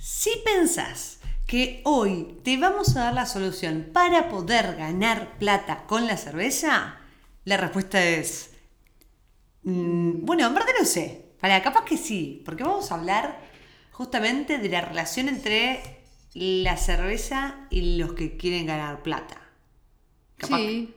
Si pensás que hoy te vamos a dar la solución para poder ganar plata con la cerveza, la respuesta es... mm, bueno, en verdad no sé. Para, capaz que sí, porque vamos a hablar justamente de la relación entre la cerveza y los que quieren ganar plata. Sí.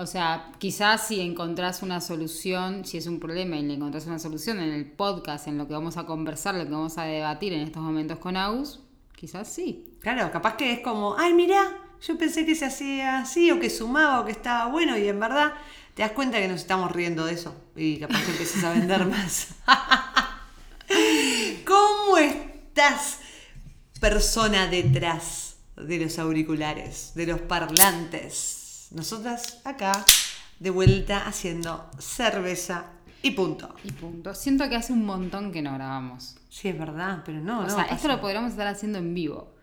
O sea, quizás si encontrás una solución, si es un problema y le encontrás una solución en el podcast, en lo que vamos a conversar, lo que vamos a debatir en estos momentos con Agus, quizás sí. Claro, capaz que es como, ay, mira, yo pensé que se hacía así, o que sumaba, o que estaba bueno, y en verdad te das cuenta que nos estamos riendo de eso. Y capaz que empiezas a vender más. ¿Cómo estás, persona detrás de los auriculares, de los parlantes? Nosotras acá, de vuelta, haciendo cerveza y punto. Y punto. Siento que hace un montón que no grabamos. Sí, es verdad, pero no, o no. sea, pasa. esto lo podríamos estar haciendo en vivo.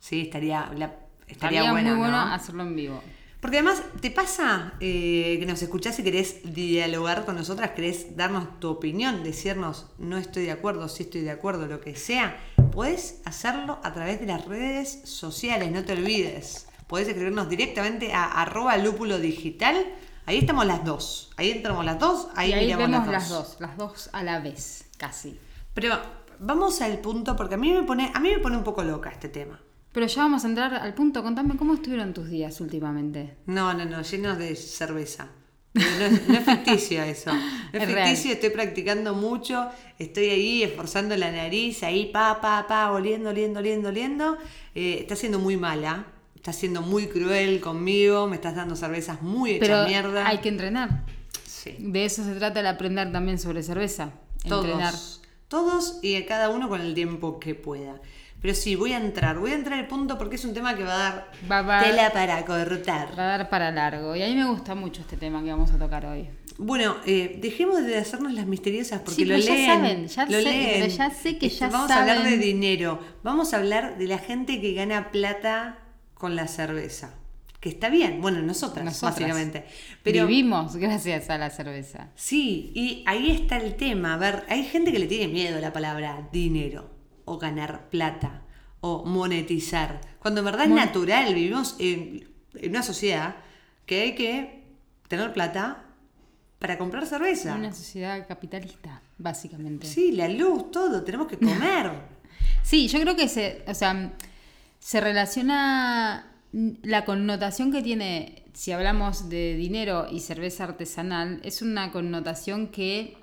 Sí, estaría, la- estaría, Estaría bueno, muy bueno ¿no? hacerlo en vivo. Porque además, ¿te pasa eh, que nos escuchás y querés dialogar con nosotras? ¿Querés darnos tu opinión? Decirnos, no estoy de acuerdo, sí estoy de acuerdo, lo que sea. Podés hacerlo a través de las redes sociales, no te olvides. Podés escribirnos directamente a arroba lúpulo digital. Ahí estamos las dos. Ahí entramos las dos, ahí, y ahí miramos vemos las las dos. las dos a la vez, casi. Pero vamos al punto, porque a mí me pone, a mí me pone un poco loca este tema. Pero ya vamos a entrar al punto. Contame cómo estuvieron tus días últimamente. No, no, no, llenos de cerveza. No es, no es ficticio eso. No es, Es real. ficticio, estoy practicando mucho, estoy ahí esforzando la nariz, ahí pa, pa, pa, oliendo, oliendo, oliendo, oliendo. Eh, está siendo muy mala, está siendo muy cruel conmigo, me estás dando cervezas muy hechas Pero mierda. hay que entrenar. Sí. De eso se trata el aprender también sobre cerveza. Entrenar. Todos, y a cada uno con el tiempo que pueda. Pero sí, voy a entrar, voy a entrar al punto porque es un tema que va a dar Va- tela para cortar. Va a dar para largo. Y a mí me gusta mucho este tema que vamos a tocar hoy. Bueno, eh, dejemos de hacernos las misteriosas porque Sí, lo pero ya leen. saben, ya lo sé, leen. pero ya sé que Este, ya Vamos a hablar de dinero. Vamos a hablar de la gente que gana plata con la cerveza. Que está bien. Bueno, nosotras, Nosotras. básicamente. Pero Vivimos gracias a la cerveza. sí, y ahí está el tema. A ver, hay gente que le tiene miedo a la palabra dinero, o ganar plata, o monetizar. Cuando en verdad Mon- es natural, vivimos en, en una sociedad que hay que tener plata para comprar cerveza. Una sociedad capitalista, básicamente. Sí, la luz, todo, tenemos que comer. Sí, yo creo que se, o sea, se relaciona la connotación que tiene, si hablamos de dinero y cerveza artesanal, es una connotación que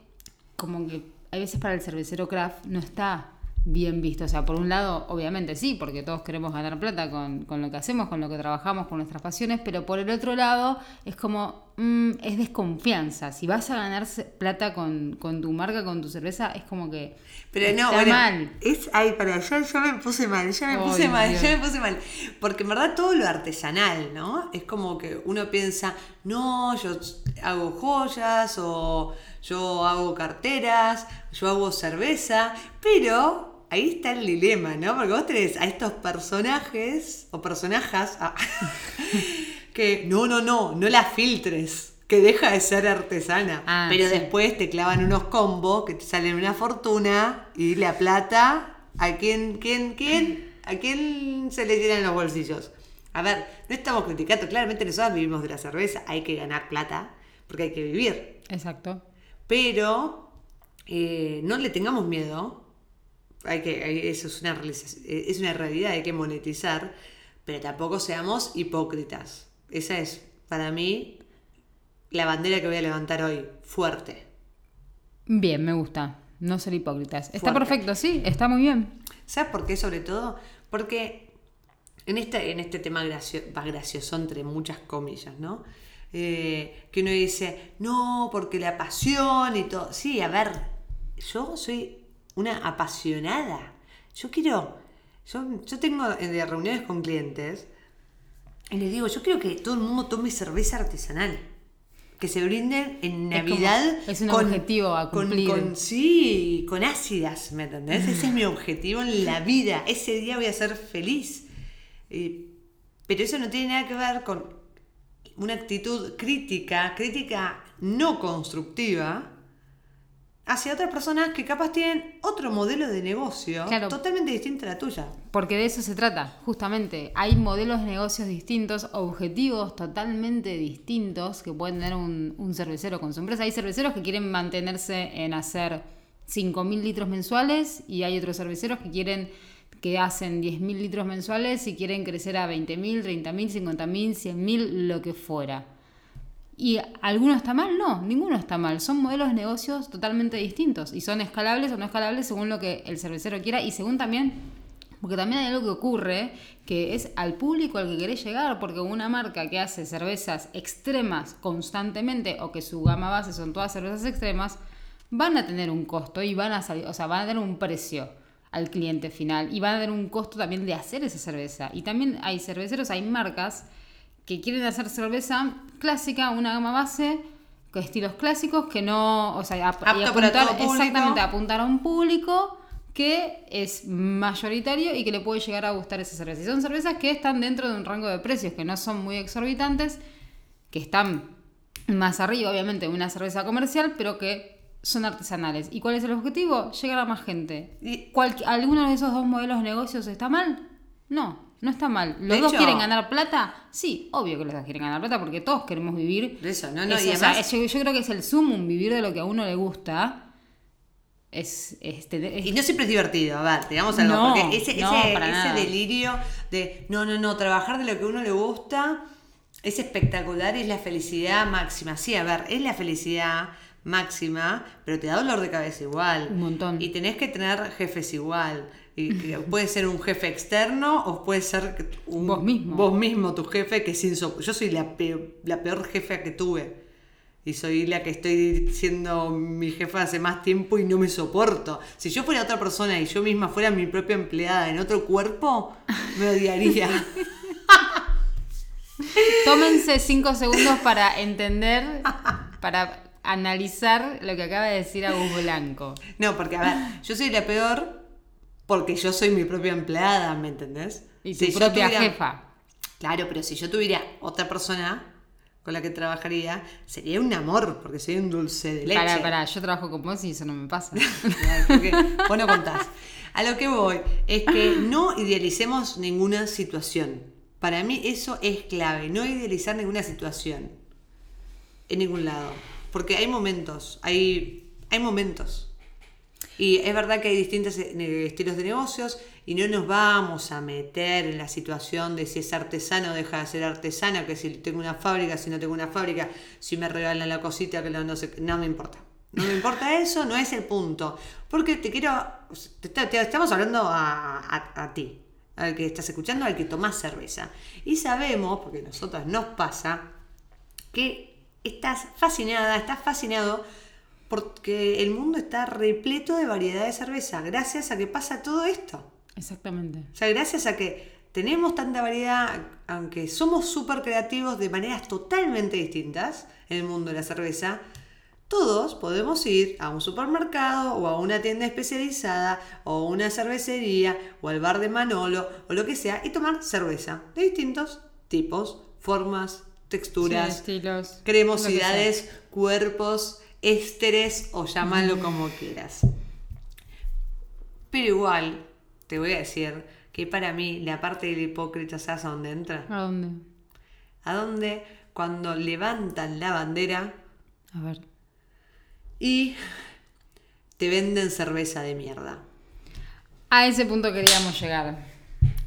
como que hay veces para el cervecero craft no está bien visto. O sea, por un lado, obviamente sí, porque todos queremos ganar plata con, con lo que hacemos, con lo que trabajamos, con nuestras pasiones, pero por el otro lado es como, mm, es desconfianza. Si vas a ganar plata con, con tu marca, con tu cerveza, es como que... Pero no, está bueno, mal. es ay, para, ya, ya me puse mal, ya me puse mal, ya me puse mal. Porque en verdad todo lo artesanal, ¿no? Es como que uno piensa, no, yo hago joyas o yo hago carteras, yo hago cerveza, pero ahí está el dilema, ¿no? Porque vos tenés a estos personajes o personajas ah, que no, no, no, no la filtres. Que deja de ser artesana. Ah, pero sí. después te clavan unos combos que te salen una fortuna y la plata, ¿a quién, quién, quién? ¿A quién se le llenan los bolsillos? A ver, no estamos criticando, claramente nosotros vivimos de la cerveza, hay que ganar plata, porque hay que vivir. Exacto. Pero eh, no le tengamos miedo, hay que, hay- eso es una, es una realidad, hay que monetizar, pero tampoco seamos hipócritas. Esa es, para mí, la bandera que voy a levantar hoy, fuerte. Bien, me gusta. No ser hipócritas. Está perfecto, sí, está muy bien. ¿Sabes por qué? Sobre todo, porque en este, en este tema gracio, va gracioso entre muchas comillas, ¿no? Eh, que uno dice, no, porque la pasión y todo. Sí, a ver, yo soy una apasionada. Yo quiero, yo, yo tengo eh, de reuniones con clientes y les digo, yo quiero que todo el mundo tome cerveza artesanal. Que se brinden en Es como- Navidad. es un objetivo a con- cumplir. con Sí, con ácidas, ¿me entendés? Ese es mi objetivo en la vida. Ese día voy a ser feliz. Eh, pero eso no tiene nada que ver con una actitud crítica, crítica no constructiva hacia otras personas que capaz tienen otro modelo de negocio Claro. totalmente distinto a la tuya. Porque de eso se trata, justamente. Hay modelos de negocios distintos, objetivos totalmente distintos que pueden tener un, un cervecero con su empresa. Hay cerveceros que quieren mantenerse en hacer 5.000 litros mensuales y hay otros cerveceros que quieren que hacen 10.000 litros mensuales y quieren crecer a 20.000, 30.000, 50.000, 100.000, lo que fuera. ¿Y alguno está mal? No, ninguno está mal. Son modelos de negocios totalmente distintos y son escalables o no escalables según lo que el cervecero quiera y según también, porque también hay algo que ocurre que es al público al que querés llegar, porque una marca que hace cervezas extremas constantemente o que su gama base son todas cervezas extremas, van a tener un costo y van a salir, o sea, van a tener un precio al cliente final y van a tener un costo también de hacer esa cerveza. Y también hay cerveceros, hay marcas que quieren hacer cerveza clásica, una gama base, con estilos clásicos que no, o sea, ap- y público. exactamente, apuntar a un público que es mayoritario y que le puede llegar a gustar esa cerveza. Y son cervezas que están dentro de un rango de precios que no son muy exorbitantes, que están más arriba, obviamente, de una cerveza comercial, pero que son artesanales. ¿Y cuál es el objetivo? Llegar a más gente. ¿Alguno de esos dos modelos de negocios está mal? No, no está mal. ¿Los De dos hecho- quieren ganar plata? Sí, obvio que los dos quieren ganar plata porque todos queremos vivir. De eso, no, no, Es- y o sea, además- es- yo, yo creo que es el sumum, vivir de lo que a uno le gusta. Es, es tener- es- Y no siempre es divertido, a ver, digamos algo, No, porque ese, no, ese, ese delirio de no, no, no, trabajar de lo que a uno le gusta es espectacular y es la felicidad máxima. Sí, a ver, es la felicidad máxima, pero te da dolor de cabeza igual. Un montón. Y tenés que tener jefes igual. Y puede ser un jefe externo o puede ser un, Vos mismo. Vos mismo, tu jefe, que es insop- Yo soy la peor, la peor jefa que tuve. Y soy la que estoy siendo mi jefa hace más tiempo y no me soporto. Si yo fuera otra persona y yo misma fuera mi propia empleada en otro cuerpo, me odiaría. Tómense cinco segundos para entender, para analizar lo que acaba de decir Agus Blanco. No, porque a ver, yo soy la peor porque yo soy mi propia empleada, ¿me entendés? Y tu Si propia tuviera- jefa. Claro, pero si yo tuviera otra persona con la que trabajaría, sería un amor, porque soy un dulce de leche. Pará, pará, yo trabajo con vos y eso no me pasa. Porque vos no contás. A lo que voy es que no idealicemos ninguna situación. Para mí eso es clave, no idealizar ninguna situación en ningún lado. Porque hay momentos, hay, hay momentos. Y es verdad que hay distintos eh, estilos de negocios y no nos vamos a meter en la situación de si es artesano o deja de ser artesano, que si tengo una fábrica, si no tengo una fábrica, si me regalan la cosita, que no, no sé, no me importa. No me importa eso, no es el punto. Porque te quiero, estamos hablando a, a- a ti, al que estás escuchando, al que tomás cerveza. Y sabemos, porque a nosotros nos pasa, que estás fascinada, estás fascinado porque el mundo está repleto de variedad de cerveza, gracias a que pasa todo esto. Exactamente. O sea, gracias a que tenemos tanta variedad, aunque somos súper creativos de maneras totalmente distintas en el mundo de la cerveza, todos podemos ir a un supermercado o a una tienda especializada o a una cervecería o al bar de Manolo o lo que sea y tomar cerveza de distintos tipos, formas, texturas, Sí, estilos. cremosidades, cuerpos, ésteres o llámalo como quieras. Pero igual, te voy a decir que para mí la parte del hipócrita, ¿sabes a dónde entra? ¿A dónde? A dónde cuando levantan la bandera A ver. y te venden cerveza de mierda. A ese punto queríamos llegar.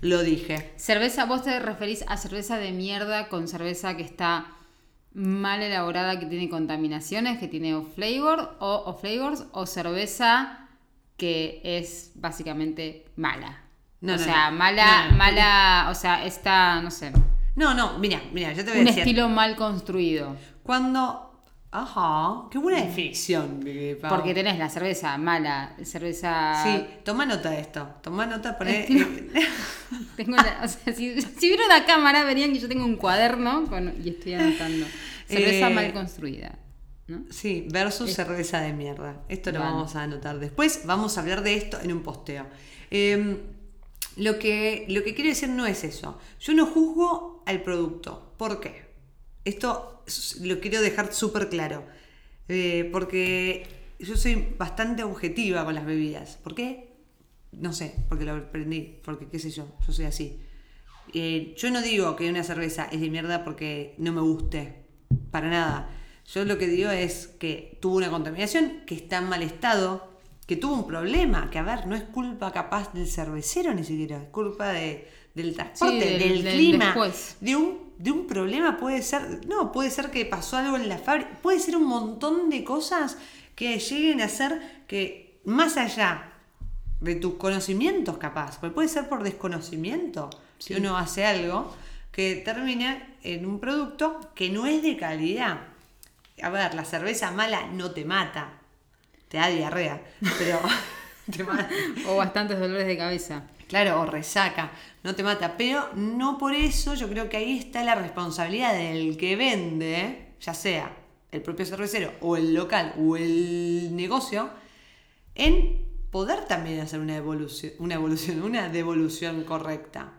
Lo dije. Cerveza, vos te referís a cerveza de mierda con cerveza que está mal elaborada, que tiene contaminaciones, que tiene off flavor o off flavors, o cerveza que es básicamente mala. No, o no, sea, no. mala, mala, o sea, está, no sé, No, no, mira, mira, yo te voy a un decir. estilo mal construido. Cuando. Ajá, qué buena definición, Vivi, Pau. Porque tenés la cerveza mala, cerveza... Sí, toma nota de esto. Toma nota, poné. Tengo la- o sea, si, si vieron la cámara, verían que yo tengo un cuaderno con- y estoy anotando. Cerveza Eh, mal construida. ¿no? Sí, versus cerveza de mierda. Esto lo vamos a anotar después. Vamos a hablar de esto en un posteo. Eh, lo, que, lo que quiero decir no es eso. Yo no juzgo al producto. ¿Por qué? Esto lo quiero dejar súper claro. Eh, porque yo soy bastante objetiva con las bebidas. ¿Por qué? No sé, porque lo aprendí, porque qué sé yo, yo soy así. Eh, yo no digo que una cerveza es de mierda porque no me guste, para nada. Yo lo que digo es que tuvo una contaminación, que está en mal estado, que tuvo un problema, que a ver, no es culpa capaz del cervecero ni siquiera, es culpa de, del transporte, Sí, del- del, del clima, después. de un, de un problema puede ser, no, puede ser que pasó algo en la fábrica, puede ser un montón de cosas que lleguen a ser que más allá de tus conocimientos capaz, porque puede ser por desconocimiento, si uno hace algo que termina en un producto que no es de calidad. A ver, la cerveza mala no te mata, te da diarrea, pero te mata. O bastantes dolores de cabeza. Claro, o resaca, no te mata. Pero no por eso yo creo que ahí está la responsabilidad del que vende, ya sea el propio cervecero o el local o el negocio, en poder también hacer una evolución, una evolución, una devolución correcta.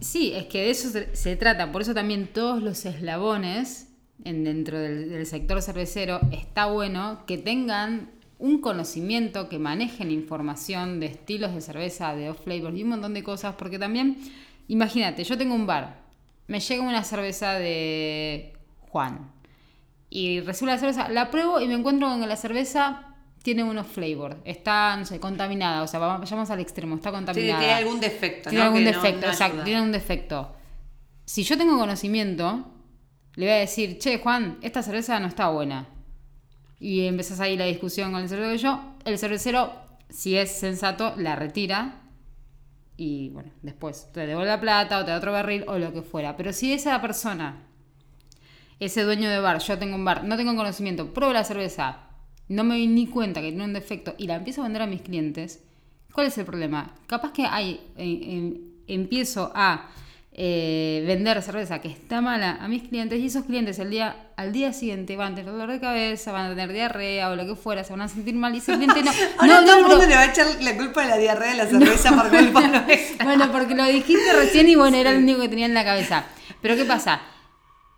Sí, es que de eso se, trata. Por eso también todos los eslabones en, dentro del, sector cervecero está bueno que tengan un conocimiento, que manejen información de estilos de cerveza, de off flavors y un montón de cosas. Porque también, imagínate, yo tengo un bar, me llega una cerveza de Juan y recibo la cerveza, la pruebo y me encuentro con la cerveza tiene unos flavors, está, no sé, contaminada, o sea, vamos- vayamos al extremo, está Sí, contaminada. tiene algún defecto, Tiene ¿no? algún Que defecto, no exacto, ayuda. tiene un defecto. Si yo tengo conocimiento, le voy a decir, che, Juan, esta cerveza no está buena. Y empezás ahí la discusión con el cervecero. Yo, el cervecero, si es sensato, la retira. Y bueno, después te devuelve la plata o te da otro barril o lo que fuera. Pero si esa persona, ese dueño de bar, yo tengo un bar, no tengo conocimiento, pruebo la cerveza, no me doy ni cuenta que tiene un defecto y la empiezo a vender a mis clientes, ¿cuál es el problema? Capaz que hay, en- en- empiezo a eh, vender cerveza que está mala a mis clientes y esos clientes el día, al día siguiente van a tener dolor de cabeza, van a tener diarrea o lo que fuera, se van a sentir mal y ese cliente no. Ahora no, todo no, el mundo pero- le va a echar la culpa de la diarrea de la cerveza por culpa nuestra. bueno, porque lo dijiste recién y bueno, era el único que tenía en la cabeza. Pero ¿qué pasa?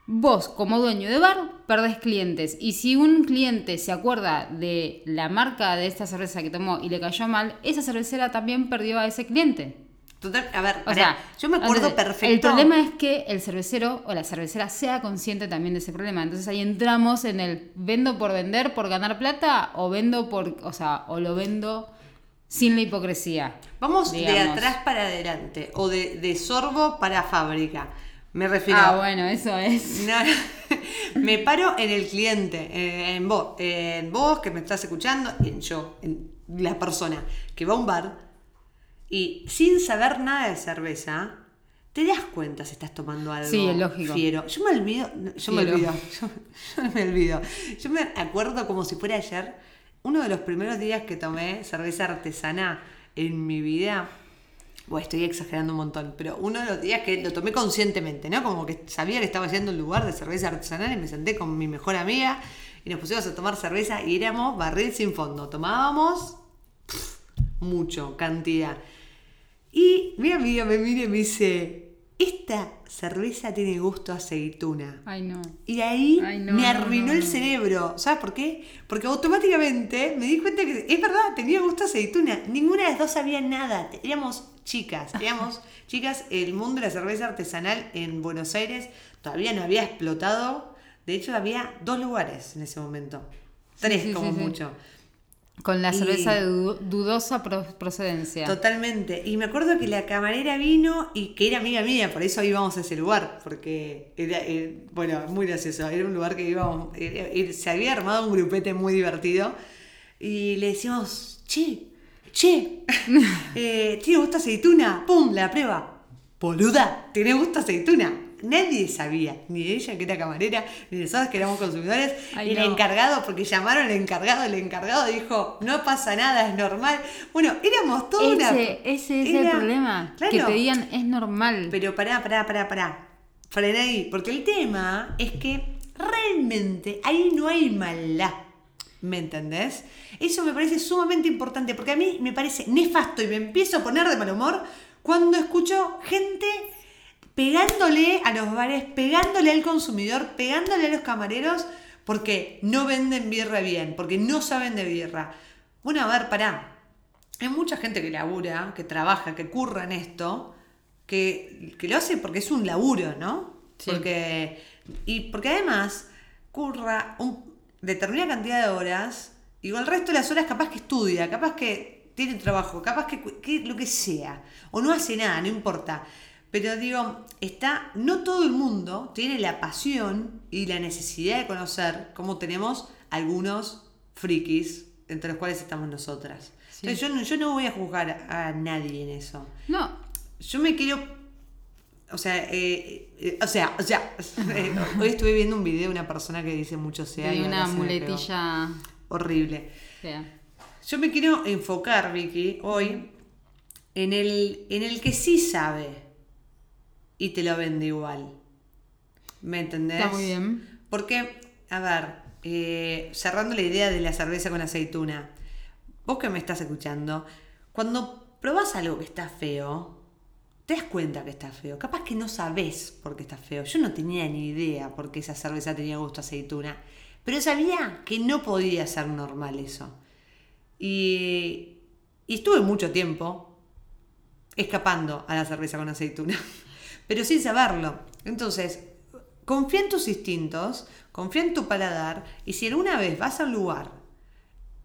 Vos, como dueño de bar, perdés clientes. Y si un cliente se acuerda de la marca de esta cerveza que tomó y le cayó mal, esa cervecera también perdió a ese cliente. Total, a ver, O sea, yo me acuerdo entonces, perfecto. El problema es que el cervecero o la cervecera sea consciente también de ese problema. Entonces ahí entramos en el vendo por vender, por ganar plata, o vendo por, o sea, o lo vendo sin la hipocresía. Vamos de atrás para adelante o de, de sorbo para fábrica. Me refiero. Ah, bueno, eso es. No, me paro en el cliente, eh, en vos, en vos que me estás escuchando, en yo, en la persona que va a un bar y sin saber nada de cerveza, te das cuenta si estás tomando algo Sí, es lógico. fiero. Yo me olvido, yo me olvido, yo, yo me olvido. Yo me acuerdo como si fuera ayer, uno de los primeros días que tomé cerveza artesana en mi vida. Estoy exagerando un montón, pero uno de los días que lo tomé conscientemente, ¿no? Como que sabía que estaba yendo a un lugar de cerveza artesanal y me senté con mi mejor amiga y nos pusimos a tomar cerveza y éramos barril sin fondo. Tomábamos mucho, cantidad. Y mi amiga me mira y me dice, esta cerveza tiene gusto a aceituna. Ay, no. Y ahí Ay, no, me arruinó no, el cerebro. ¿Sabes por qué? Porque automáticamente me di cuenta que es verdad, tenía gusto a aceituna. Ninguna de las dos sabía nada. Éramos chicas, éramos chicas. El mundo de la cerveza artesanal en Buenos Aires todavía no había explotado. De hecho, había dos lugares en ese momento. Tres sí, como sí. mucho. Con la Y- cerveza de du- dudosa pro- procedencia. Totalmente. Y me acuerdo que la camarera vino y que era amiga mía, por eso íbamos a ese lugar, porque era, eh, bueno, muy gracioso. Era un lugar que íbamos, era- era- se había armado un grupete muy divertido y le decíamos, che, che, eh, ¿tiene gusto aceituna? ¡Pum! La prueba. Boluda, ¿tiene gusto aceituna? Nadie sabía, ni ella que era camarera, ni nosotros que éramos consumidores, Ay, ni el encargado, porque llamaron al encargado, el encargado dijo, no pasa nada, es normal. Bueno, éramos toda una... Ese, es el problema. Que Claro. te digan es normal. Pero pará, pará, pará, pará. Frená ahí. Porque el tema es que realmente ahí no hay maldad. ¿Me entendés? Eso me parece sumamente importante porque a mí me parece nefasto y me empiezo a poner de mal humor cuando escucho gente pegándole a los bares, pegándole al consumidor, pegándole a los camareros porque no venden birra bien, porque no saben de birra. Bueno, a ver, pará. Hay mucha gente que labura, que trabaja, que curra en esto, que, que lo hace porque es un laburo, ¿no? Sí. Porque, y porque además curra un, determinada cantidad de horas y con el resto de las horas capaz que estudia, capaz que tiene trabajo, capaz que, que lo que sea, o no hace nada, no importa. Pero digo, está, no todo el mundo tiene la pasión y la necesidad de conocer como tenemos algunos frikis, entre los cuales estamos nosotras. Sí. Entonces yo no, yo no voy a juzgar a nadie en eso. No, Yo me quiero. O sea, eh, eh, o sea, o sea, eh, hoy estuve viendo un video de una persona que dice mucho sea. y una muletilla Horrible. fea. Yo me quiero enfocar, Vicky, hoy en el, en el que sí sabe y te lo vende igual. ¿Me entendés? Está muy bien. Porque, a ver, eh, cerrando la idea de la cerveza con aceituna, vos que me estás escuchando, cuando probás algo que está feo, te das cuenta que está feo. Capaz que no sabés por qué está feo. Yo no tenía ni idea por qué esa cerveza tenía gusto a aceituna. Pero sabía que no podía ser normal eso. Y, y estuve mucho tiempo escapando a la cerveza con aceituna, pero sin saberlo. Entonces, confía en tus instintos, confía en tu paladar, y si alguna vez vas a un lugar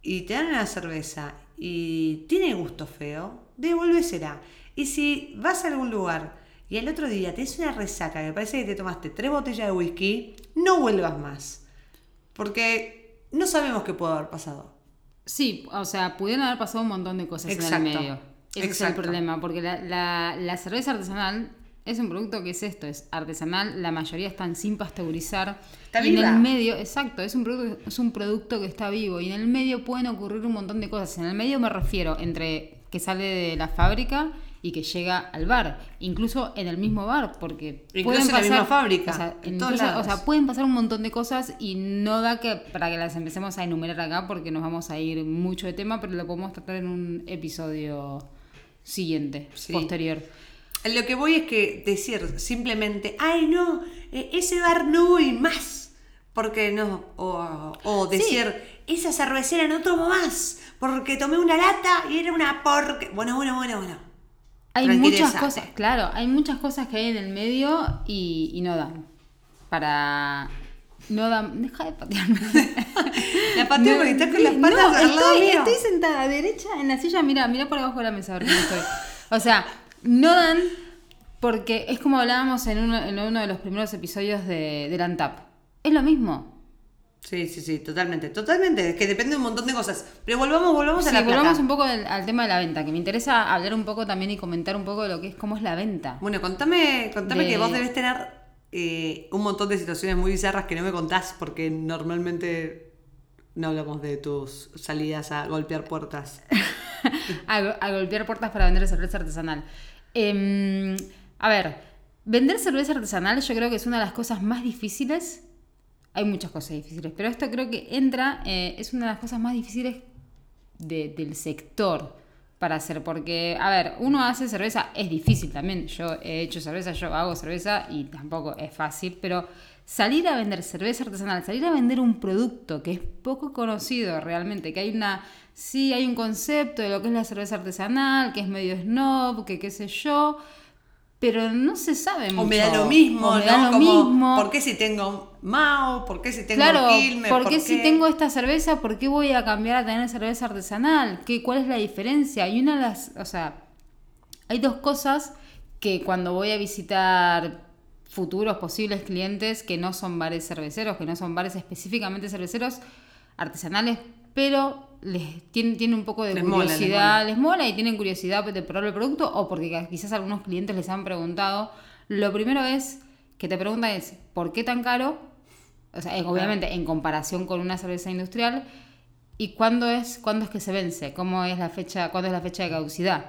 y te dan una cerveza y tiene gusto feo, devuélvesela. Y si vas a algún lugar y al otro día te es una resaca que parece que te tomaste tres botellas de whisky, no vuelvas más. Porque no sabemos qué puede haber pasado. Sí, o sea, pudieron haber pasado un montón de cosas Exacto. en el medio. Ese es el problema, porque la, la- la cerveza artesanal es un producto que es esto, es artesanal, la mayoría están sin pasteurizar. Está y en el medio, exacto, es un, producto, es un producto que está vivo. Y en el medio pueden ocurrir un montón de cosas. En el medio me refiero entre que sale de la fábrica y que llega al bar. Incluso en el mismo bar, porque Incluso pueden en la pasar, misma fábrica, o sea, en incluso- lados. o sea, pueden pasar un montón de cosas y no da que para que las empecemos a enumerar acá porque nos vamos a ir mucho de tema, pero lo podemos tratar en un episodio siguiente, Sí. posterior. Lo que voy es que decir simplemente, ay no, eh, ese bar no voy más. Porque no, o, o decir, esa cervecera no tomo más, porque tomé una lata y era una porque. Bueno, bueno, bueno, bueno. Hay muchas cosas, claro, hay muchas cosas que hay en el medio y, y no dan. Para. No dan. Deja de patearme. La pateo porque está con las no, patas al lado estoy, mío. estoy sentada derecha en la silla, mira, mira por abajo de la mesa, a ver cómo estoy. O sea, no dan porque es como hablábamos en uno, en uno de los primeros episodios de, del ANTAP. Es lo mismo. Sí, sí, sí, totalmente, totalmente. Es que depende de un montón de cosas. Pero volvamos, volvamos a Sí, la plata. volvamos un poco al, al tema de la venta, que me interesa hablar un poco también y comentar un poco de lo que es cómo es la venta. Bueno, contame, contame De- que vos debes tener eh, un montón de situaciones muy bizarras que no me contás porque normalmente no hablamos de tus salidas a golpear puertas. a, go- a golpear puertas para vender cerveza artesanal. Em, a ver, vender cerveza artesanal yo creo que es una de las cosas más difíciles. Hay muchas cosas difíciles, pero esto creo que entra, eh, es una de las cosas más difíciles de- del sector para hacer, porque, a ver, uno hace cerveza, es difícil también, yo he hecho cerveza, yo hago cerveza y tampoco es fácil, pero salir a vender cerveza artesanal, salir a vender un producto que es poco conocido realmente, que hay una, sí, hay un concepto de lo que es la cerveza artesanal, que es medio snob, que qué sé yo, pero no se sabe mucho. O me da lo mismo, O me ¿no? da lo Como, mismo. ¿Por qué si tengo Mao? ¿Por qué si tengo Claro, Quilmes? ¿por qué si tengo esta cerveza, por qué voy a cambiar a tener cerveza artesanal? ¿Qué, ¿Cuál es la diferencia? Y una de las, o sea, hay dos cosas que cuando voy a visitar futuros posibles clientes que no son bares cerveceros, que no son bares específicamente cerveceros, artesanales, pero les tienen, tienen un poco de Les mola, les curiosidad, les mola. y tienen curiosidad de probar el producto o porque quizás algunos clientes les han preguntado. Lo primero es que te preguntan es, ¿por qué tan caro? O sea, en- obviamente en comparación con una cerveza industrial. ¿Y cuándo es, cuándo es que se vence? ¿Cómo es la fecha, cuándo es la fecha de caducidad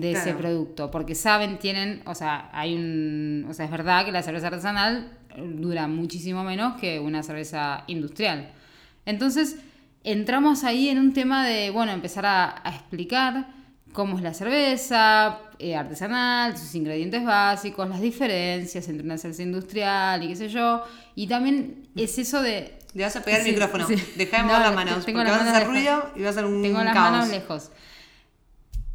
de ese Claro. producto? Porque saben, tienen, o sea, hay un, o sea, es verdad que la cerveza artesanal dura muchísimo menos que una cerveza industrial. Entonces, entramos ahí en un tema de, bueno, empezar a, a explicar cómo es la cerveza eh, artesanal, sus ingredientes básicos, las diferencias entre una cerveza industrial y qué sé yo. Y también es eso de Le vas a pegar Sí, el micrófono. sí. Deja de No, mover las te- manos. tengo porque las vas a manos hacer lejos. ruido y vas a hacer un Tengo las caos. manos lejos.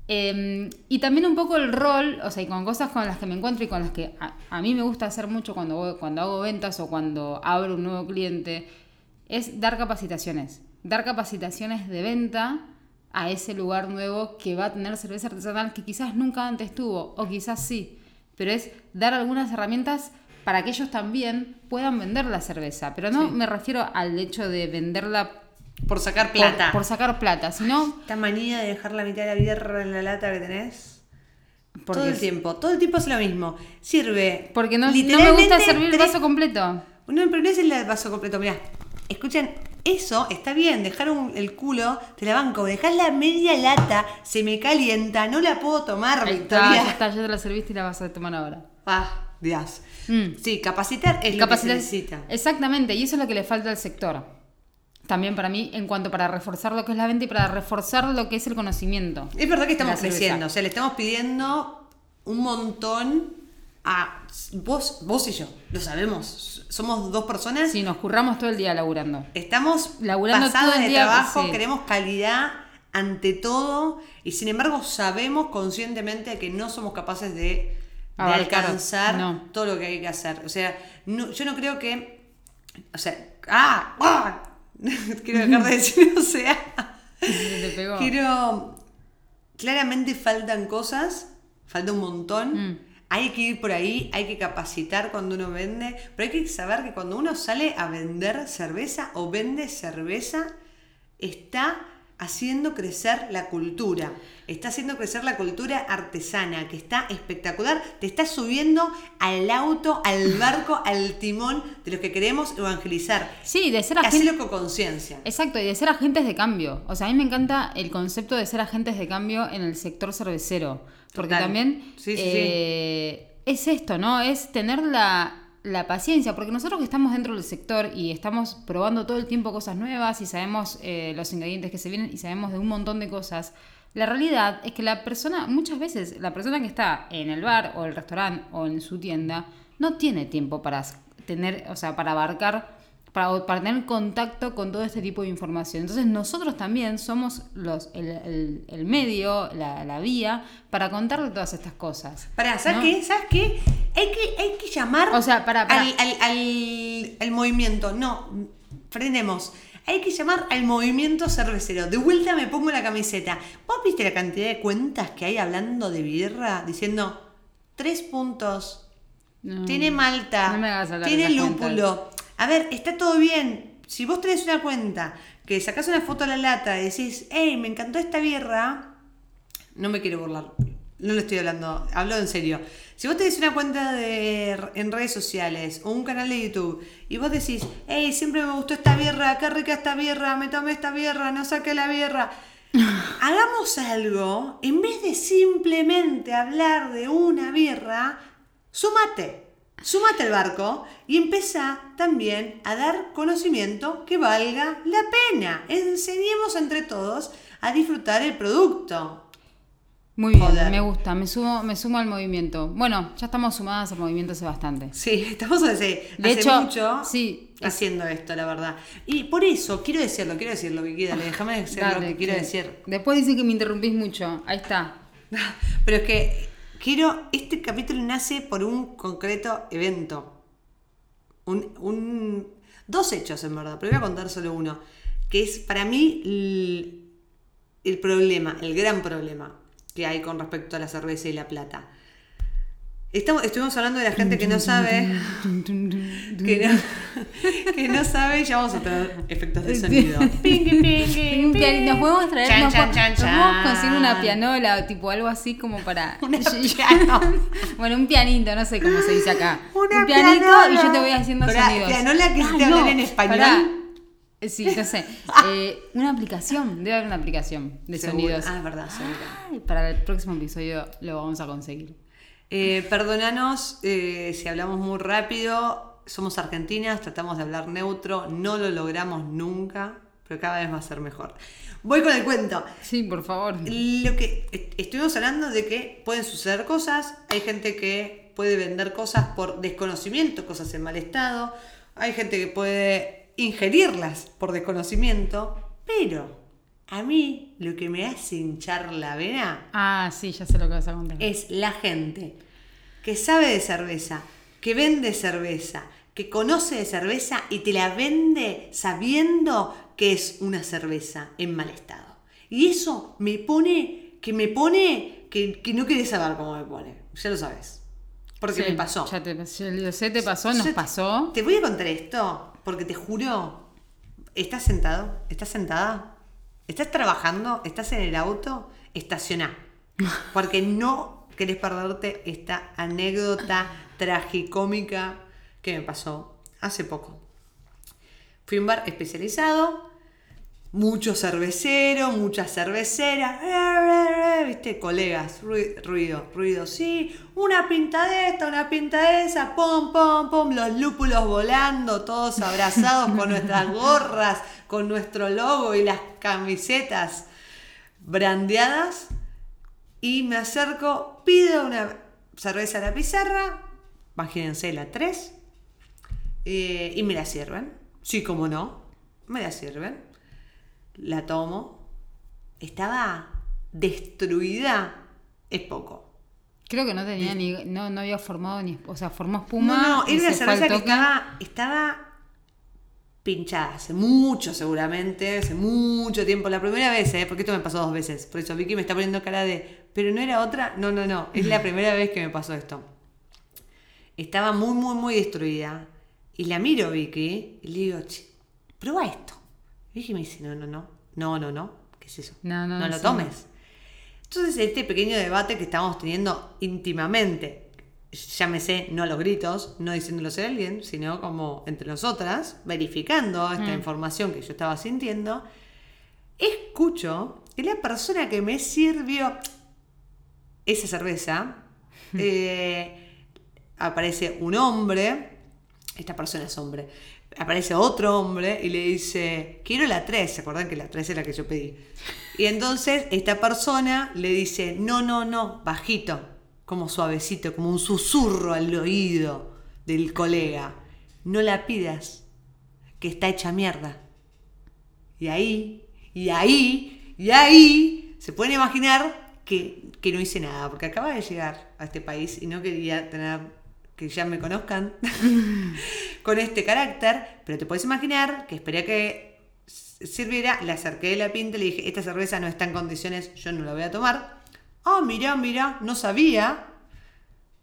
Eh, y también un poco el rol, o sea, y con cosas con las que me encuentro y con las que a, a mí me gusta hacer mucho cuando, voy- cuando hago ventas o cuando abro un nuevo cliente, es dar capacitaciones. Dar capacitaciones de venta a ese lugar nuevo que va a tener cerveza artesanal que quizás nunca antes tuvo, o quizás sí. Pero es dar algunas herramientas para que ellos también puedan vender la cerveza. Pero no Sí. me refiero al hecho de venderla Por sacar por- plata. por sacar plata, sino Esta manía de dejar la mitad de la birra en la lata que tenés. Porque todo el es- tiempo. Todo el tiempo es lo mismo. Sirve. Porque no, no me literalmente gusta servir el tres- vaso completo. No, pero no es el vaso completo. Mirá, escuchen, eso está bien. Dejar un- el culo, te la banco. Dejar la media lata, se me calienta, no la puedo tomar, Ahí está, Victoria. ya está, ya te la serviste y la vas a tomar ahora. Ah, Dios. Mm. Sí, capacitar es lo que Capacitar- se necesita. Exactamente, y eso es lo que le falta al sector. También para mí, en cuanto para reforzar lo que es la venta y para reforzar lo que es el conocimiento. Es verdad que estamos creciendo, o sea, le estamos pidiendo un montón a vos, vos y yo, lo sabemos. Somos dos personas, Si nos curramos todo el día laburando. estamos Laburando pasadas todo el de día, trabajo, sí. queremos calidad ante todo y sin embargo sabemos conscientemente que no somos capaces de, alcanzar no. todo lo que hay que hacer. O sea, no- yo no creo que, o sea, ah, ah, quiero dejar de decir, o sea. Se te pegó. Quiero. Claramente faltan cosas, falta un montón. Mm. Hay que ir por ahí, hay que capacitar cuando uno vende, pero hay que saber que cuando uno sale a vender cerveza o vende cerveza, está haciendo crecer la cultura, está haciendo crecer la cultura artesana, que está espectacular, te está subiendo al auto, al barco, al timón de los que queremos evangelizar. Sí, de ser agente. Hacelo con conciencia. Exacto, y de ser agentes de cambio. O sea, a mí me encanta el concepto de ser agentes de cambio en el sector cervecero. Porque Total. también Sí, sí, eh, es esto, ¿no? Es tener la, la paciencia. Porque nosotros que estamos dentro del sector y estamos probando todo el tiempo cosas nuevas y sabemos eh, los ingredientes que se vienen y sabemos de un montón de cosas. La realidad es que la persona, muchas veces, la persona que está en el bar o el restaurante o en su tienda, no tiene tiempo para tener, o sea, para abarcar para, para tener contacto con todo este tipo de información. Entonces nosotros también somos los, el, el- el medio, la, la vía, para contarle todas estas cosas. Pará, ¿sabes ¿no? qué? ¿Sabes qué? Hay que, hay que llamar O sea, pará, pará. Al, al- al- al movimiento. No, frenemos. Hay que llamar al movimiento cervecero. De vuelta me pongo la camiseta. ¿Vos viste la cantidad de cuentas que hay hablando de birra? Diciendo, tres puntos. No. Tiene malta. No me hagas hablar tiene lúpulo. A ver, está todo bien. Si vos tenés una cuenta que sacás una foto a la lata y decís, hey, me encantó esta birra, no me quiero burlar. No lo estoy hablando, hablo en serio. Si vos tenés una cuenta de, en redes sociales o un canal de YouTube y vos decís, hey, siempre me gustó esta birra, qué rica esta birra, me tomé esta birra, no saqué la birra. Hagamos algo, en vez de simplemente hablar de una birra, sumate. Sumate al barco y empieza también a dar conocimiento que valga la pena. Enseñemos entre todos a disfrutar el producto. Muy bien, Joder. me gusta, me sumo, me sumo al movimiento. Bueno, ya estamos sumadas al movimiento hace bastante. Sí, estamos hace, De hace hecho, mucho sí, es- haciendo esto, la verdad. Y por eso, quiero decirlo, quiero decirlo, Vicky, dale, déjame decir lo que quiero que- decir. Después dicen que me interrumpís mucho. Ahí está. Pero es que quiero, este capítulo nace por un concreto evento. Un, un- dos hechos en verdad, pero voy a contar solo uno. Que es para mí el, el problema, el gran problema que hay con respecto a la cerveza y la plata. Estamos, estuvimos hablando de la gente que no sabe. que, no, que no sabe, y ya vamos a tener efectos de sonido. Nos podemos traer, Chan, nos, chan, po- chan, nos podemos conseguir una pianola o tipo algo así como para. Una piano. bueno, un pianito, no sé cómo se dice acá. Una un pianito pianola. y yo te voy haciendo Pero, sonidos. ¿pianola que Ah, te hablan en español? Eh, Sí, no sé. Eh, una aplicación, debe haber una aplicación de Seguro. sonidos. Ah, es verdad, para el próximo episodio lo vamos a conseguir. Eh, perdonanos eh, si hablamos muy rápido. Somos argentinas, tratamos de hablar neutro, no lo logramos nunca, pero cada vez va a ser mejor. Voy con el cuento. Sí, por favor. Lo que est- estuvimos hablando de que pueden suceder cosas, hay gente que puede vender cosas por desconocimiento, cosas en mal estado, hay gente que puede ingerirlas por desconocimiento, pero a mí lo que me hace hinchar la vena Ah, sí, ya sé lo que vas a contar. es la gente que sabe de cerveza, que vende cerveza, que conoce de cerveza y te la vende sabiendo que es una cerveza en mal estado. Y eso me pone, que me pone, que, que no querés saber cómo me pone. Ya lo sabes. Porque Sí, me pasó. Ya te, ya lo sé, te pasó, nos Yo- pasó. Te voy a contar esto, porque te juro, ¿estás sentado? ¿Estás sentada? ¿Estás trabajando? ¿Estás en el auto? Estacioná. Porque no querés perderte esta anécdota tragicómica que me pasó hace poco. Fui a un bar especializado, mucho cervecero, muchas cerveceras, viste, colegas, rui- ruido, ruido, sí, una pinta de esta, una pinta de esa, pum, pum, pum, los lúpulos volando, todos abrazados con nuestras gorras, con nuestro logo y las camisetas brandeadas. Y me acerco, pido una cerveza a la pizarra, imagínense la 3, eh, y me la sirven. Sí, como no, me la sirven. La tomo. Estaba destruida. Es poco. Creo que no tenía ni, no, no había formado ni, o sea, formó espuma. no, no, era una cerveza que estaba, estaba pinchada hace mucho seguramente, hace mucho tiempo. La primera vez, ¿eh? porque esto me pasó dos veces. Por eso Vicky me está poniendo cara de, pero no era otra. No, no, no, es la primera vez que me pasó esto. Estaba muy, muy, muy destruida. Y la miro, Vicky, y le digo, "Che, prueba esto. Y me dice, no, no, no, no, no, no, ¿qué es eso? No, no, lo sí. tomes. Entonces, este pequeño debate que estamos teniendo íntimamente, llámese no a los gritos, no diciéndolo a alguien, sino como entre nosotras, verificando esta información que yo estaba sintiendo, escucho que la persona que me sirvió esa cerveza, eh, aparece un hombre, esta persona es hombre, aparece otro hombre y le dice, quiero la 3, ¿se acuerdan que la 3 es la que yo pedí? Y entonces esta persona le dice, no, no, no, bajito, como suavecito, como un susurro al oído del colega, no la pidas, que está hecha mierda. Y ahí, y ahí, y ahí, se pueden imaginar que, que no hice nada, porque acaba de llegar a este país y no quería tener que ya me conozcan con este carácter, pero te puedes imaginar que esperé a que sirviera, le acerqué de la pinta y le dije, esta cerveza no está en condiciones, yo no la voy a tomar. Ah, mirá, mirá, no sabía.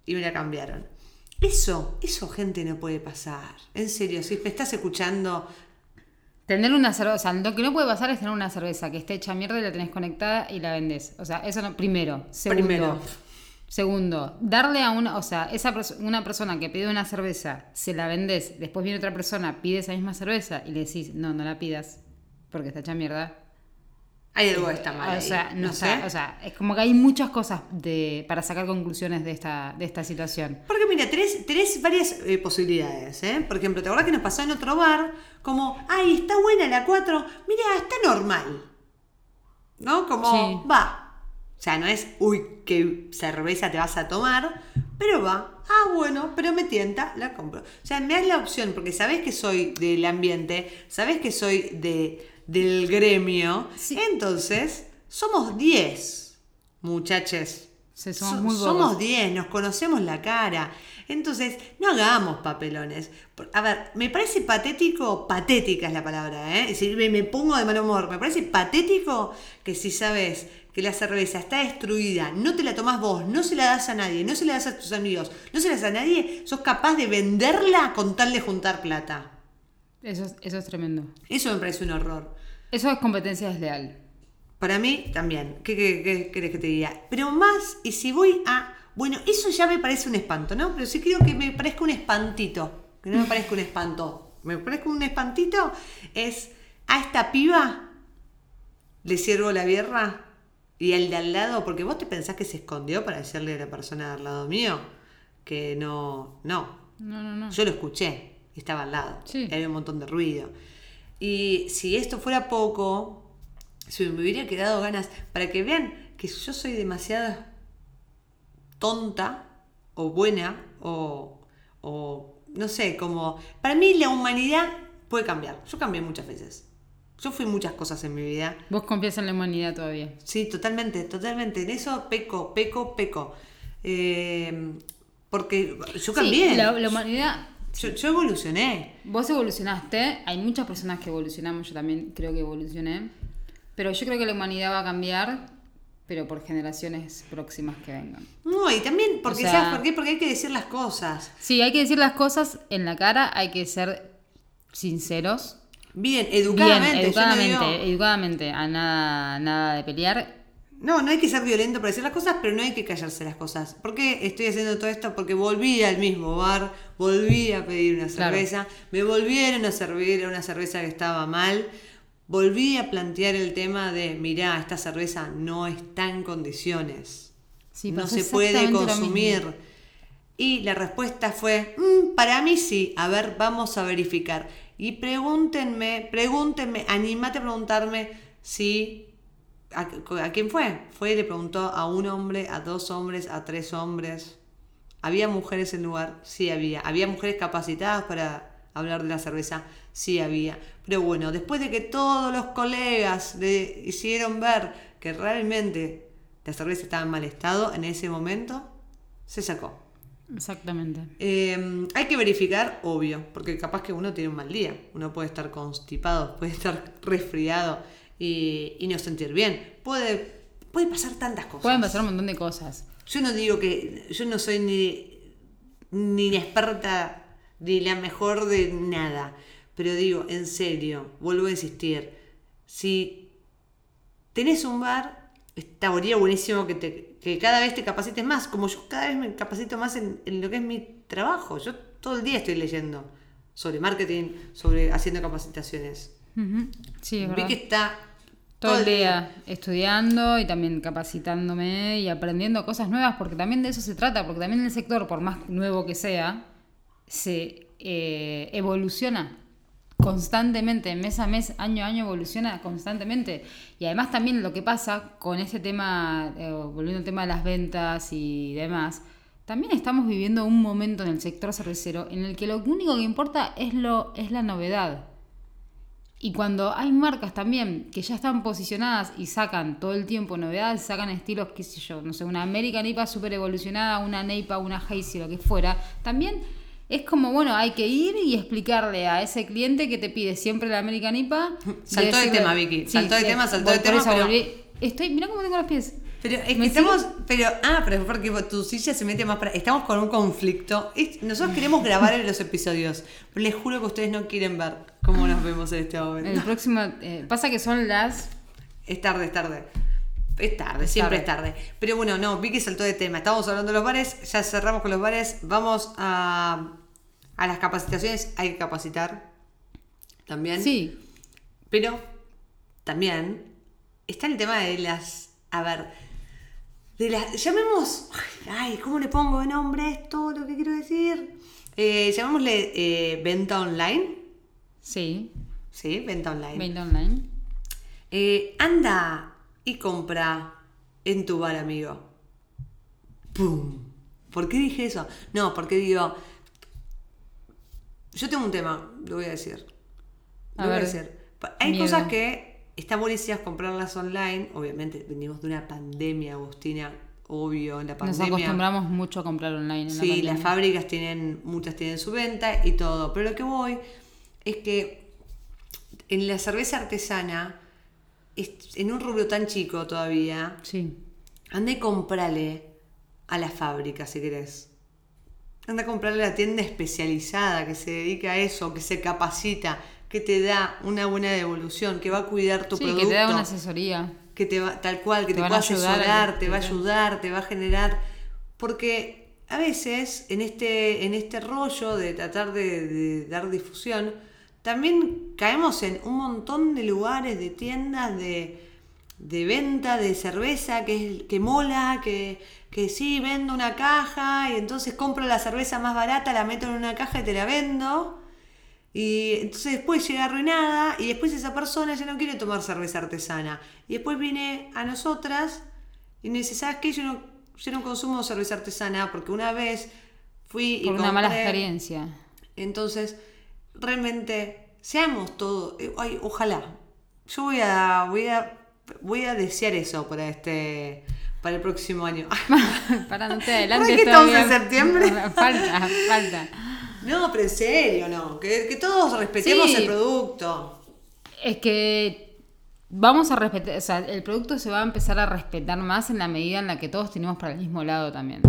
Y me la cambiaron. Eso, eso gente no puede pasar. En serio, si me estás escuchando, Tener una cerveza, o sea, lo que no puede pasar es tener una cerveza que esté hecha mierda y la tenés conectada y la vendés. O sea, eso no, primero. Segundo, Primero. Segundo, darle a una, o sea, esa perso- una persona que pide una cerveza, se la vendés, después viene otra persona, pide esa misma cerveza y le decís, no, no la pidas, porque está hecha mierda. hay algo que está mal. O sea, no, no sé. o sea, es como que hay muchas cosas de, para sacar conclusiones de esta, de esta situación. Porque mira, tenés, tenés varias eh, posibilidades, ¿eh? Por ejemplo, ¿te acordás que nos pasó en otro bar? Como, ay, está buena la 4, mira, está normal. ¿No? Como, Sí. va. O sea, no es, uy, qué cerveza te vas a tomar, pero va. Ah, bueno, pero me tienta, la compro. O sea, me das la opción, porque sabés que soy del ambiente, sabés que soy de, del gremio. Sí. Entonces, somos 10, muchaches. Sí, somos So- muy somos bobos. 10, nos conocemos la cara. Entonces, no hagamos papelones. A ver, me parece patético, patética es la palabra, ¿eh? Es decir, me, me pongo de mal humor. Me parece patético que si sabes que la cerveza está destruida, no te la tomás vos, no se la das a nadie, no se la das a tus amigos, no se la das a nadie, sos capaz de venderla con tal de juntar plata. Eso, es- eso es tremendo. Eso me parece un horror. Eso es competencia desleal. Para mí también. ¿Qué, qué, qué querés que te diga? Pero más, y si voy a. Bueno, eso ya me parece un espanto, ¿no? Pero sí creo que me parezca un espantito. Que no me parezca un espanto. Me parezca un espantito. Es a esta piba le sirvo la birra y al de al lado, porque vos te pensás que se escondió para decirle a la persona de al lado mío que no. No. No, no, no. Yo lo escuché, estaba al lado, Sí. y había un montón de ruido. Y si esto fuera poco, si me hubiera quedado ganas, para que vean que yo soy demasiado tonta o buena o, o no sé, como... Para mí la humanidad puede cambiar. Yo cambié muchas veces. Yo fui muchas cosas en mi vida. Vos confías en la humanidad todavía. Sí, totalmente, totalmente. En eso peco, peco, peco. Eh, porque yo cambié. Sí, la, la humanidad. Yo, yo evolucioné. Vos evolucionaste, hay muchas personas que evolucionamos, yo también creo que evolucioné, pero yo creo que la humanidad va a cambiar, pero por generaciones próximas que vengan. No, y también, porque, O sea- ¿sabes por qué? Porque hay que decir las cosas. Sí, hay que decir las cosas en la cara, hay que ser sinceros. Bien, educadamente. Bien, yo no educadamente, digo- educadamente, a nada, nada de pelear. No, no hay que ser violento para decir las cosas, pero no hay que callarse las cosas. ¿Por qué estoy haciendo todo esto? Porque volví al mismo bar, volví a pedir una Claro. cerveza, me volvieron a servir una cerveza que estaba mal, volví a plantear el tema de, mirá, esta cerveza no está en condiciones, Sí, no se puede consumir. Y la respuesta fue, "Mm, para mí sí, a ver, vamos a verificar. Y pregúntenme, pregúntenme, animate a preguntarme si... ¿A, a quién fue? Fue y le preguntó a un hombre, a dos hombres, a tres hombres. ¿Había mujeres en el lugar? Sí había. ¿Había mujeres capacitadas para hablar de la cerveza? Sí había. Pero bueno, después de que todos los colegas le hicieron ver que realmente la cerveza estaba en mal estado, en ese momento se sacó. Exactamente. Eh, hay que verificar, obvio, porque capaz que uno tiene un mal día. Uno puede estar constipado, puede estar resfriado y, y no sentir bien. Puede, puede pasar tantas cosas. Pueden pasar un montón de cosas. Yo no digo que. Yo no soy ni, ni experta ni la mejor de nada. Pero digo, en serio, vuelvo a insistir. Si tenés un bar, estaría buenísimo que, te, que cada vez te capacites más. Como yo cada vez me capacito más en, en lo que es mi trabajo. Yo todo el día estoy leyendo sobre marketing, sobre haciendo capacitaciones. Sí, es Vi que está Todo el día estudiando y también capacitándome y aprendiendo cosas nuevas, porque también de eso se trata, porque también el sector, por más nuevo que sea, se eh, evoluciona constantemente, mes a mes, año a año evoluciona constantemente. Y además también lo que pasa con este tema, eh, volviendo al tema de las ventas y demás, también estamos viviendo un momento en el sector cervecero en el que lo único que importa es, lo, es la novedad. Y cuando hay marcas también que ya están posicionadas y sacan todo el tiempo novedades, sacan estilos, qué sé yo, no sé, una American IPA super evolucionada, una Neipa, una Hazy, lo que fuera, también es como, bueno, hay que ir y explicarle a ese cliente que te pide siempre la American IPA. Saltó de tema, Vicky, saltó de tema, saltó de tema, pero-. Estoy, mira cómo tengo los pies. Pero es que ¿Me estamos, pero, ah, pero es porque tu silla se mete más para, estamos con un conflicto. Nosotros queremos grabar en los episodios, pero les juro que ustedes no quieren ver cómo nos vemos en este momento. El próximo, eh, pasa que son las... Es tarde, es tarde. Es tarde, siempre es tarde. Pero bueno, no, Vicky saltó de tema. Estamos hablando de los bares, ya cerramos con los bares. Vamos a, a las capacitaciones, hay que capacitar también. Sí, Pero también está el tema de las. A ver. De las. Llamemos. Ay, ¿cómo le pongo de nombre a esto? Lo que quiero decir. Eh, llamémosle eh, venta online. sí, Sí, venta online. venta online. Eh, anda y compra en tu bar, amigo. ¡Pum! ¿Por qué dije eso? No, porque digo. Yo tengo un tema, lo voy a decir. Lo A voy a decir. Hay miedo. cosas que están buenísimas comprarlas online. Obviamente, venimos de una pandemia, Agustina. Obvio, en la Nos pandemia. acostumbramos mucho a comprar online. En Sí, las fábricas tienen, muchas tienen su venta y todo. Pero lo que voy es que en la cerveza artesana, es- en un rubro tan chico todavía, Sí. anda y comprale a la fábrica si querés. Anda a comprarle la tienda especializada que se dedica a eso, que se capacita, que te da una buena devolución, que va a cuidar tu sí, producto que te da una asesoría. que te va, tal cual, que Te pueda a asesorar, te va a ayudar, te va a generar. Porque a veces en este, en este rollo de tratar de, de dar difusión, también caemos en un montón de lugares, de tiendas, de, de venta de cerveza que, es- que mola, que, que sí, vendo una caja y entonces compro la cerveza más barata, la meto en una caja y te la vendo. Y entonces después llega arruinada y después esa persona ya no quiere tomar cerveza artesana. Y después viene a nosotras y nos dice, ¿sabes qué? Yo no, yo no consumo cerveza artesana porque una vez fui y Por una mala compré". experiencia. Entonces, realmente seamos todos, eh, ay, ojalá. Yo voy a, voy a, voy a desear eso para este, para el próximo año. Para no te adelantes ¿Por qué estamos en septiembre? Falta, falta. No, pero en serio, no. Que, que todos respetemos Sí. el producto. Es que vamos a respetar, o sea, el producto se va a empezar a respetar más en la medida en la que todos tenemos para el mismo lado también.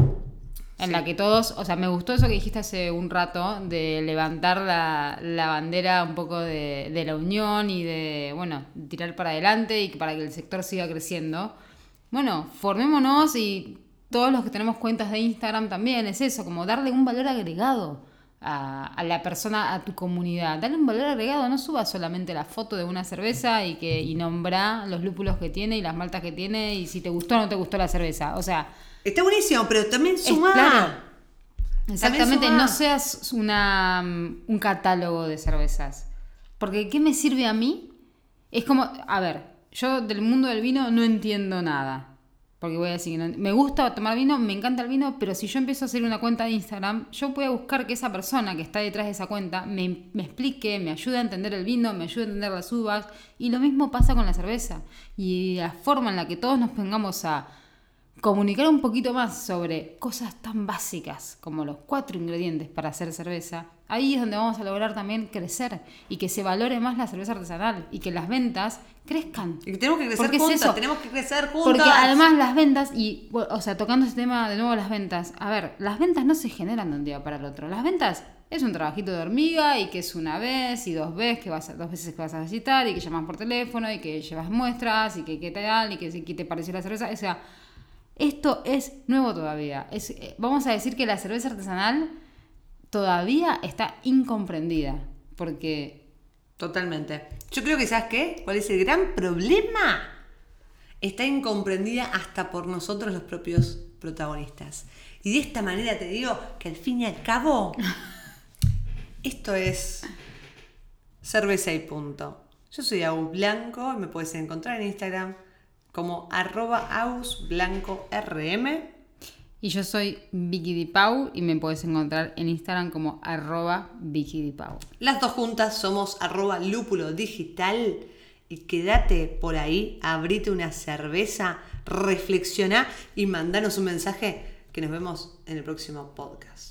En Sí. la que todos, o sea, me gustó eso que dijiste hace un rato, de levantar la, la bandera un poco de, de la unión y de, bueno, tirar para adelante y que para que el sector siga creciendo. Bueno, formémonos y todos los que tenemos cuentas de Instagram también es eso, como darle un valor agregado a, a la persona, a tu comunidad. Dale un valor agregado, no subas solamente la foto de una cerveza y que y nombra los lúpulos que tiene y las maltas que tiene y si te gustó o no te gustó la cerveza. O sea, Está buenísimo, pero también es suma. claro. Exactamente, no seas una, mm, un catálogo de cervezas. Porque ¿qué me sirve a mí? Es como, a ver, yo del mundo del vino no entiendo nada. Porque voy a decir, me gusta tomar vino, me encanta el vino, pero si yo empiezo a hacer una cuenta de Instagram, yo voy a buscar que esa persona que está detrás de esa cuenta me, me explique, me ayude a entender el vino, me ayude a entender las uvas. Y lo mismo pasa con la cerveza. Y la forma en la que todos nos pongamos a comunicar un poquito más sobre cosas tan básicas como los cuatro ingredientes para hacer cerveza, ahí es donde vamos a lograr también crecer y que se valore más la cerveza artesanal y que las ventas crezcan. Y que tenemos que crecer Porque es juntas, eso. tenemos que crecer juntas. Porque además las ventas, y o sea, tocando este tema de nuevo las ventas, a ver, las ventas no se generan de un día para el otro. Las ventas es un trabajito de hormiga y que es una vez y dos veces que vas a, dos veces que vas a visitar y que llamas por teléfono y que llevas muestras y que qué tal y que si- qué te pareció la cerveza. O sea, esto es nuevo todavía. Es, eh, vamos a decir que la cerveza artesanal todavía está incomprendida. Porque Totalmente. Yo creo que, ¿sabes qué? ¿Cuál es el gran problema? Está incomprendida hasta por nosotros los propios protagonistas. Y de esta manera te digo que al fin y al cabo, esto es cerveza y punto. Yo soy Agus Blanco y me puedes encontrar en Instagram como arroba agusblancorm. Y yo soy Vicky Di Pau y me puedes encontrar en Instagram como arroba Vicky Di Pau. Las dos juntas somos arroba lúpulo digital y quédate por ahí, abrite una cerveza, reflexiona y mandanos un mensaje que nos vemos en el próximo podcast.